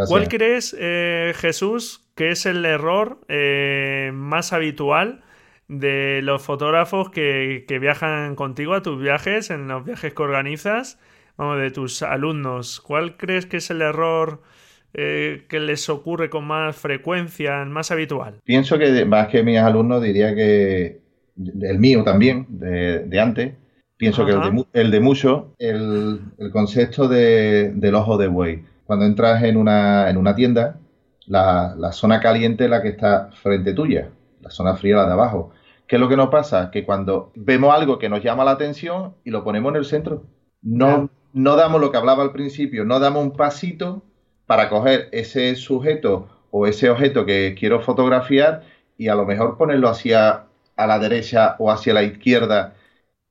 Speaker 1: ¿Cuál crees, eh, Jesús, que es el error eh, más habitual de los fotógrafos que, que viajan contigo a tus viajes, en los viajes que organizas, vamos, de tus alumnos. ¿Cuál crees que es el error? Eh, que les ocurre con más frecuencia, más habitual?
Speaker 2: Pienso que más que mis alumnos diría que el mío también, de, antes, pienso que el de, el de mucho, el, concepto del ojo de buey. Cuando entras en una, en una tienda, la, la, zona caliente es la que está frente tuya, la zona fría la de abajo. ¿Qué es lo que nos pasa? Que cuando vemos algo que nos llama la atención y lo ponemos en el centro, no, no damos lo que hablaba al principio, no damos un pasito para coger ese sujeto o ese objeto que quiero fotografiar y a lo mejor ponerlo hacia a la derecha o hacia la izquierda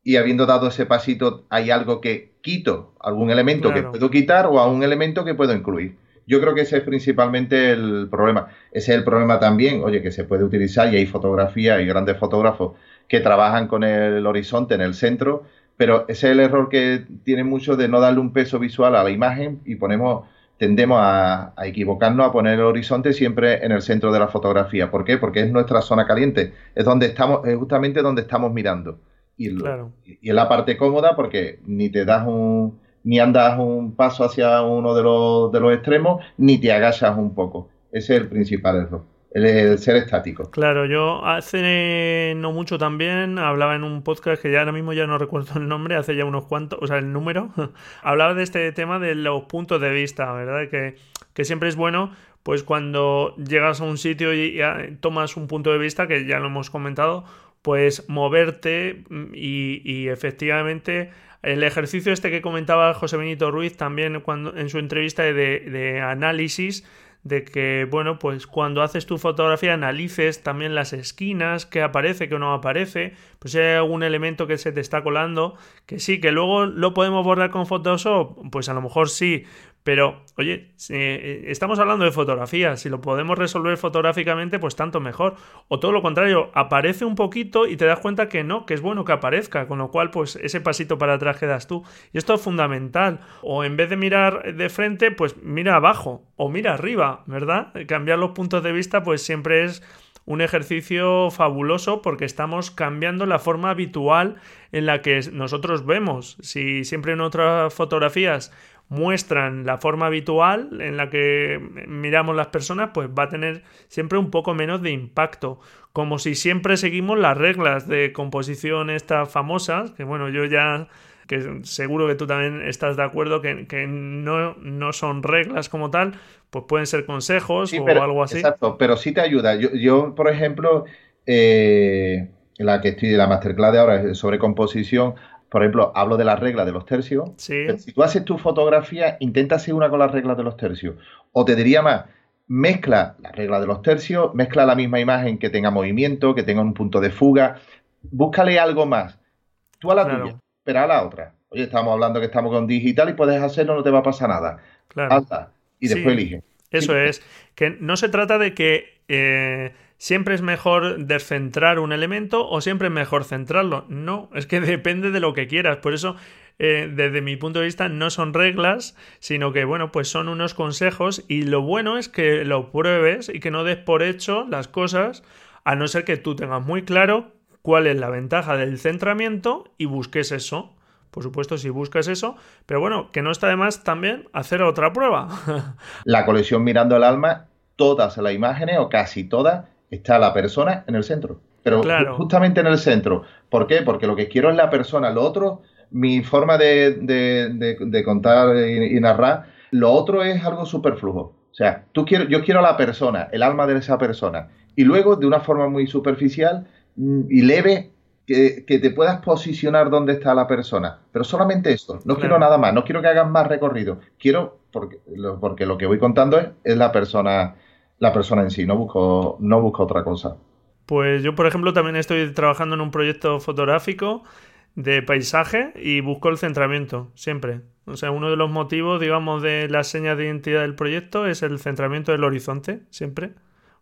Speaker 2: y habiendo dado ese pasito hay algo que quito, algún elemento que puedo quitar o a un elemento que puedo incluir. Yo creo que ese es principalmente el problema. Ese es el problema también, oye, que se puede utilizar y hay fotografía y grandes fotógrafos que trabajan con el horizonte en el centro, pero ese es el error que tiene mucho de no darle un peso visual a la imagen y ponemos tendemos a, equivocarnos, a poner el horizonte siempre en el centro de la fotografía. ¿Por qué? Porque es nuestra zona caliente, es donde estamos, es justamente donde estamos mirando. Y, y, es la parte cómoda porque ni te das un, ni andas un paso hacia uno de los, de los extremos, ni te agachas un poco. Ese es el principal error el, ser estático.
Speaker 1: Claro, yo hace no mucho también hablaba en un podcast que ya ahora mismo ya no recuerdo el nombre, hace ya unos cuantos, o sea, el número, hablaba de este tema de los puntos de vista, ¿verdad? Que, que siempre es bueno pues cuando llegas a un sitio y, tomas un punto de vista, que ya lo hemos comentado, pues moverte y, y, efectivamente el ejercicio este que comentaba José Benito Ruiz también cuando, en su entrevista de, de análisis de que, bueno, pues cuando haces tu fotografía analices también las esquinas, qué aparece, qué no aparece, pues si hay algún elemento que se te está colando, que sí, que luego lo podemos borrar con Photoshop, pues a lo mejor sí, pero, oye, eh, estamos hablando de fotografía, si lo podemos resolver fotográficamente, pues tanto mejor. O todo lo contrario, aparece un poquito y te das cuenta que no, que es bueno que aparezca, con lo cual, pues ese pasito para atrás que das tú. Y esto es fundamental. O en vez de mirar de frente, pues mira abajo o mira arriba, ¿verdad? Cambiar los puntos de vista, pues siempre es un ejercicio fabuloso porque estamos cambiando la forma habitual en la que nosotros vemos. Si siempre en otras fotografías muestran la forma habitual en la que miramos las personas, pues va a tener siempre un poco menos de impacto. Como si siempre seguimos las reglas de composición estas famosas, que bueno, yo ya que seguro que tú también estás de acuerdo que, que no, no, son reglas como tal, pues pueden ser consejos o algo así.
Speaker 2: Exacto, pero sí te ayuda. Yo, yo por ejemplo, eh, la que estoy de la masterclass de ahora sobre composición, por ejemplo, hablo de las reglas de los tercios. si tú haces tu fotografía, intenta seguir una con las reglas de los tercios. O te diría más, mezcla las reglas de los tercios, mezcla la misma imagen que tenga movimiento, que tenga un punto de fuga. Búscale algo más. Tú a la tuya, pero a la otra. Oye, estamos hablando que estamos con digital y puedes hacerlo, no te va a pasar nada. Claro. y después elige.
Speaker 1: Eso es. Que no se trata de que eh, ¿Siempre es mejor descentrar un elemento o siempre es mejor centrarlo? No, es que depende de lo que quieras. Por eso, eh, desde mi punto de vista, no son reglas, sino que, bueno, pues son unos consejos y lo bueno es que lo pruebes y que no des por hecho las cosas, a no ser que tú tengas muy claro cuál es la ventaja del centramiento y busques eso. Por supuesto, si buscas eso, pero bueno, que no está de más también hacer otra prueba.
Speaker 2: la colección Mirando el Alma, todas las imágenes o casi todas está la persona en el centro. Pero justamente en el centro. ¿Por qué? Porque lo que quiero es la persona. Lo otro, mi forma de, contar y, narrar, lo otro es algo superflujo. O sea, tú quiero, yo quiero a la persona, el alma de esa persona. Y luego, de una forma muy superficial mm, y leve, que, te puedas posicionar donde está la persona. Pero solamente esto, no quiero nada más, no quiero que hagas más recorrido. Quiero, porque lo, porque lo que voy contando es, es la persona la persona en sí, no busco, no busco otra cosa.
Speaker 1: Pues yo, por ejemplo, también estoy trabajando en un proyecto fotográfico de paisaje y busco el centramiento, siempre. O sea, uno de los motivos, digamos, de la seña de identidad del proyecto es el centramiento del horizonte, siempre.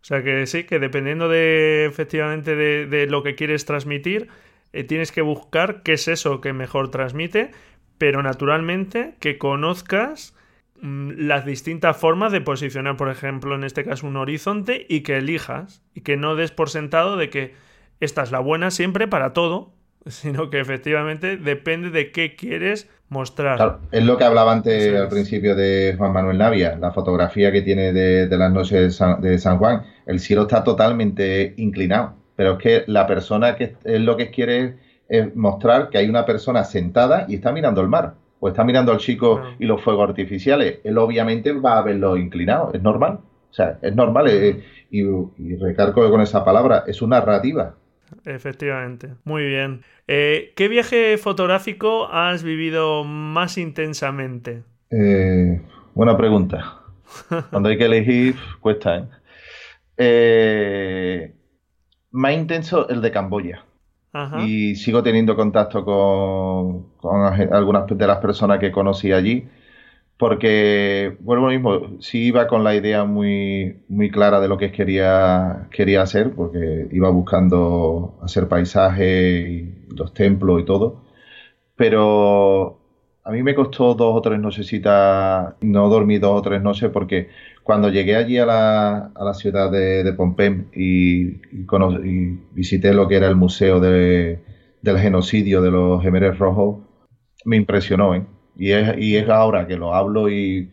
Speaker 1: O sea que sí, que dependiendo de efectivamente de, lo que quieres transmitir, eh, tienes que buscar qué es eso que mejor transmite, pero naturalmente que conozcas las distintas formas de posicionar, por ejemplo, en este caso un horizonte y que elijas y que no des por sentado de que esta es la buena siempre para todo, sino que efectivamente depende de qué quieres mostrar.
Speaker 2: es lo que hablaba antes al principio de Juan Manuel Navia, la fotografía que tiene de, las noches de San, Juan. El cielo está totalmente inclinado, pero es que la persona que es lo que quiere es mostrar que hay una persona sentada y está mirando el mar, o está mirando al chico y los fuegos artificiales. Él obviamente va a verlo inclinado, es normal. O sea, es normal, eh, y, y recargo con esa palabra, es una narrativa.
Speaker 1: Efectivamente. Muy bien. Eh, ¿Qué viaje fotográfico has vivido más intensamente?
Speaker 2: Eh, buena pregunta. Cuando hay que elegir, cuesta, ¿eh? ¿eh? Más intenso el de Camboya. Y sigo teniendo contacto con, algunas de las personas que conocí allí porque, vuelvo mismo, sí iba con la idea muy, muy clara de lo que quería, quería hacer, porque iba buscando hacer paisajes y los templos y todo, pero a mí me costó dos o tres nochecitas, no dormí dos o tres noches porque cuando llegué allí a la, a la ciudad de, de Pompem y, visité lo que era el museo de, del genocidio de los gemeres rojos, me impresionó, ¿eh? Y es, y es ahora que lo hablo y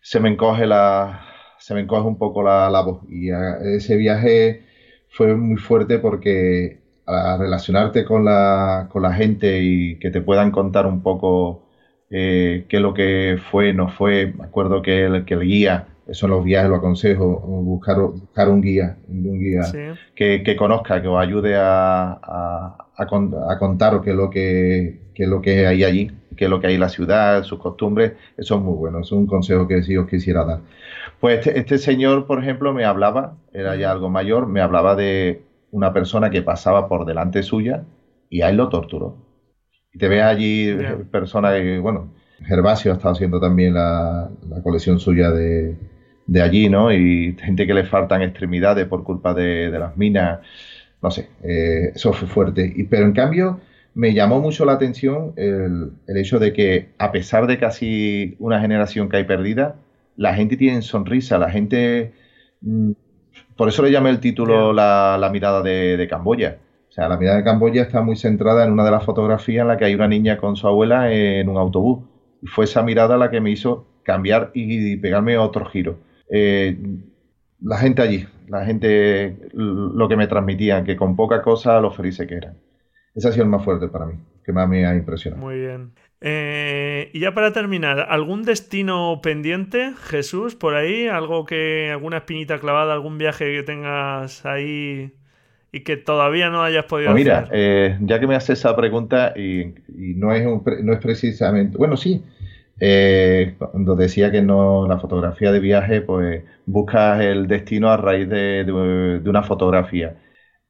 Speaker 2: se me encoge la se me encoge un poco la, la voz. Y ese viaje fue muy fuerte porque a relacionarte con la, con la gente y que te puedan contar un poco eh, qué es lo que fue, no fue. Me acuerdo que el, que el guía, eso en los viajes lo aconsejo, buscar, buscar un guía, un guía que, que, conozca, que os ayude a, a, a, contaros qué es lo que, qué es lo que hay allí que es lo que hay en la ciudad, sus costumbres, eso es muy bueno, es un consejo que sí os quisiera dar. Pues este, este, señor, por ejemplo, me hablaba, era ya algo mayor, me hablaba de una persona que pasaba por delante suya y a él lo torturó. Y te ves allí personas que, bueno, Gervasio ha estado haciendo también la, colección suya de, allí, ¿no? Y gente que le faltan extremidades por culpa de, las minas, no sé, eh, eso fue fuerte. Y, pero en cambio, me llamó mucho la atención el, hecho de que, a pesar de casi una generación que hay perdida, la gente tiene sonrisa, la gente... Mm, por eso le llamé el título la, mirada de, Camboya. O sea, la mirada de Camboya está muy centrada en una de las fotografías en la que hay una niña con su abuela en un autobús. Y fue esa mirada la que me hizo cambiar y, pegarme otro giro. Eh, la gente allí, la gente, lo que me transmitían, que con poca cosa lo felices que eran. Ese ha sido el más fuerte para mí, que más me ha impresionado.
Speaker 1: Muy bien. Eh, y ya para terminar, ¿algún destino pendiente, Jesús, por ahí? ¿Algo que, alguna espinita clavada, algún viaje que tengas ahí y que todavía no hayas podido
Speaker 2: pues
Speaker 1: mira,
Speaker 2: hacer? Eh, ya que me haces esa pregunta y, no, es no es precisamente, bueno, sí, eh, cuando decía que no la fotografía de viaje, pues buscas el destino a raíz de una fotografía.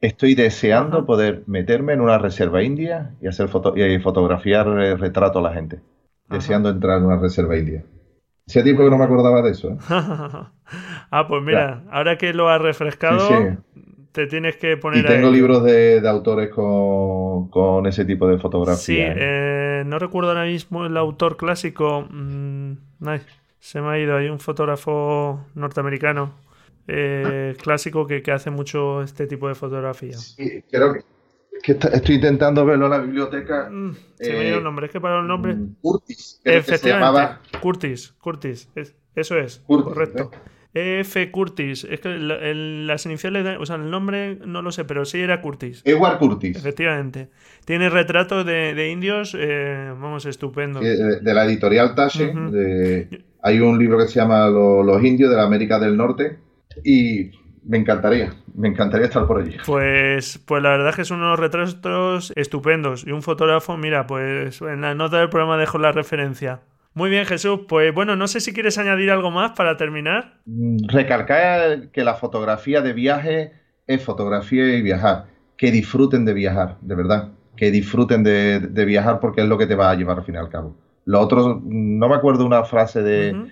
Speaker 2: Estoy deseando poder meterme en una reserva india y hacer foto y fotografiar el retrato a la gente. Deseando entrar en una reserva india. Hacía tiempo que no me acordaba de eso. ¿eh?
Speaker 1: ah, pues mira, ahora que lo has refrescado, te tienes que poner.
Speaker 2: Y tengo libros de, autores con, ese tipo de fotografía.
Speaker 1: Sí, ¿eh? Eh, no recuerdo ahora mismo el autor clásico. Mm, se me ha ido. Hay un fotógrafo norteamericano eh, clásico que, hace mucho este tipo de fotografía.
Speaker 2: Sí, creo que, estoy intentando verlo en la biblioteca. Mm,
Speaker 1: se me dio el nombre, es que para el nombre.
Speaker 2: Mm, Curtis.
Speaker 1: Efectivamente, Curtis, Curtis, eso es, correcto. F. Curtis, es que las iniciales, o sea, el nombre no lo sé, pero sí era Curtis.
Speaker 2: Edward Curtis.
Speaker 1: Efectivamente. Tiene retratos de, indios, eh, vamos, estupendo.
Speaker 2: De, la editorial Tache, hay un libro que se llama Los indios de la América del Norte y me encantaría, me encantaría estar por allí.
Speaker 1: Pues, pues la verdad es que son unos retratos estupendos y un fotógrafo, mira, pues en la nota del programa dejo la referencia. Muy bien, Jesús. Pues bueno, no sé si quieres añadir algo más para terminar.
Speaker 2: Mm, recalcar que la fotografía de viaje es fotografía y viajar. Que disfruten de viajar, de verdad. Que disfruten de, viajar porque es lo que te va a llevar al fin y al cabo. Lo otro, no me acuerdo una frase de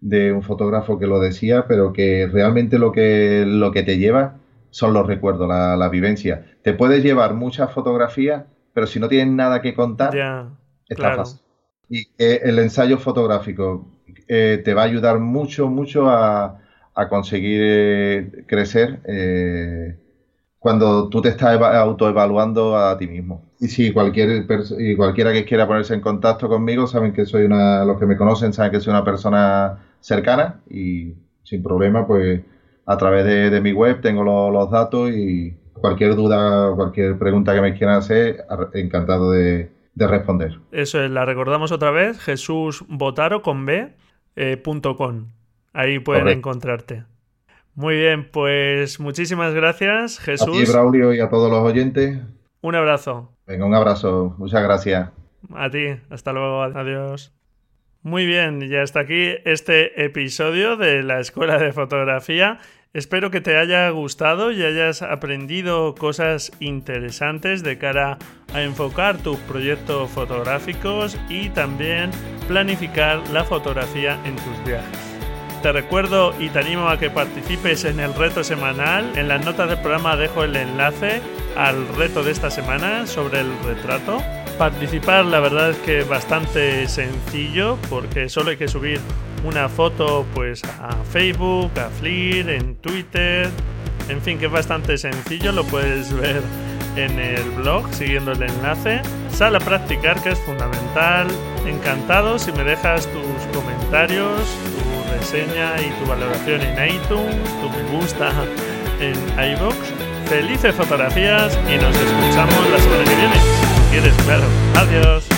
Speaker 2: de un fotógrafo que lo decía, pero que realmente lo que, lo que te lleva son los recuerdos, la, vivencia. Te puedes llevar muchas fotografías, pero si no tienes nada que contar, está fácil. Y el ensayo fotográfico eh, te va a ayudar mucho, mucho a, conseguir eh, crecer eh, cuando tú te estás autoevaluando a ti mismo. Y si cualquier y cualquiera que quiera ponerse en contacto conmigo, saben que soy una, los que me conocen saben que soy una persona cercana y sin problema, pues a través de, mi web tengo los datos y cualquier duda, cualquier pregunta que me quieran hacer, encantado de, responder.
Speaker 1: Eso es, la recordamos otra vez, Jesús Botaro con B, eh, Ahí pueden encontrarte. Muy bien, pues muchísimas gracias, Jesús.
Speaker 2: A ti, Braulio, y a todos los oyentes.
Speaker 1: Un abrazo.
Speaker 2: Venga, un abrazo. Muchas gracias.
Speaker 1: A ti. Hasta luego. Adiós. Muy bien, y hasta aquí este episodio de la Escuela de Fotografía. Espero que te haya gustado y hayas aprendido cosas interesantes de cara a enfocar tus proyectos fotográficos y también planificar la fotografía en tus viajes. Te recuerdo y te animo a que participes en el reto semanal. En las notas del programa dejo el enlace al reto de esta semana sobre el retrato. Participar la verdad es que es bastante sencillo porque solo hay que subir una foto pues a Facebook, a Flickr, en Twitter, en fin que es bastante sencillo, lo puedes ver en el blog siguiendo el enlace. Sal a practicar que es fundamental. Encantado si me dejas tus comentarios, reseña y tu valoración en iTunes, tu me gusta en iBox. Felices fotografías y nos escuchamos la semana que viene. Si quieres, claro. Adiós.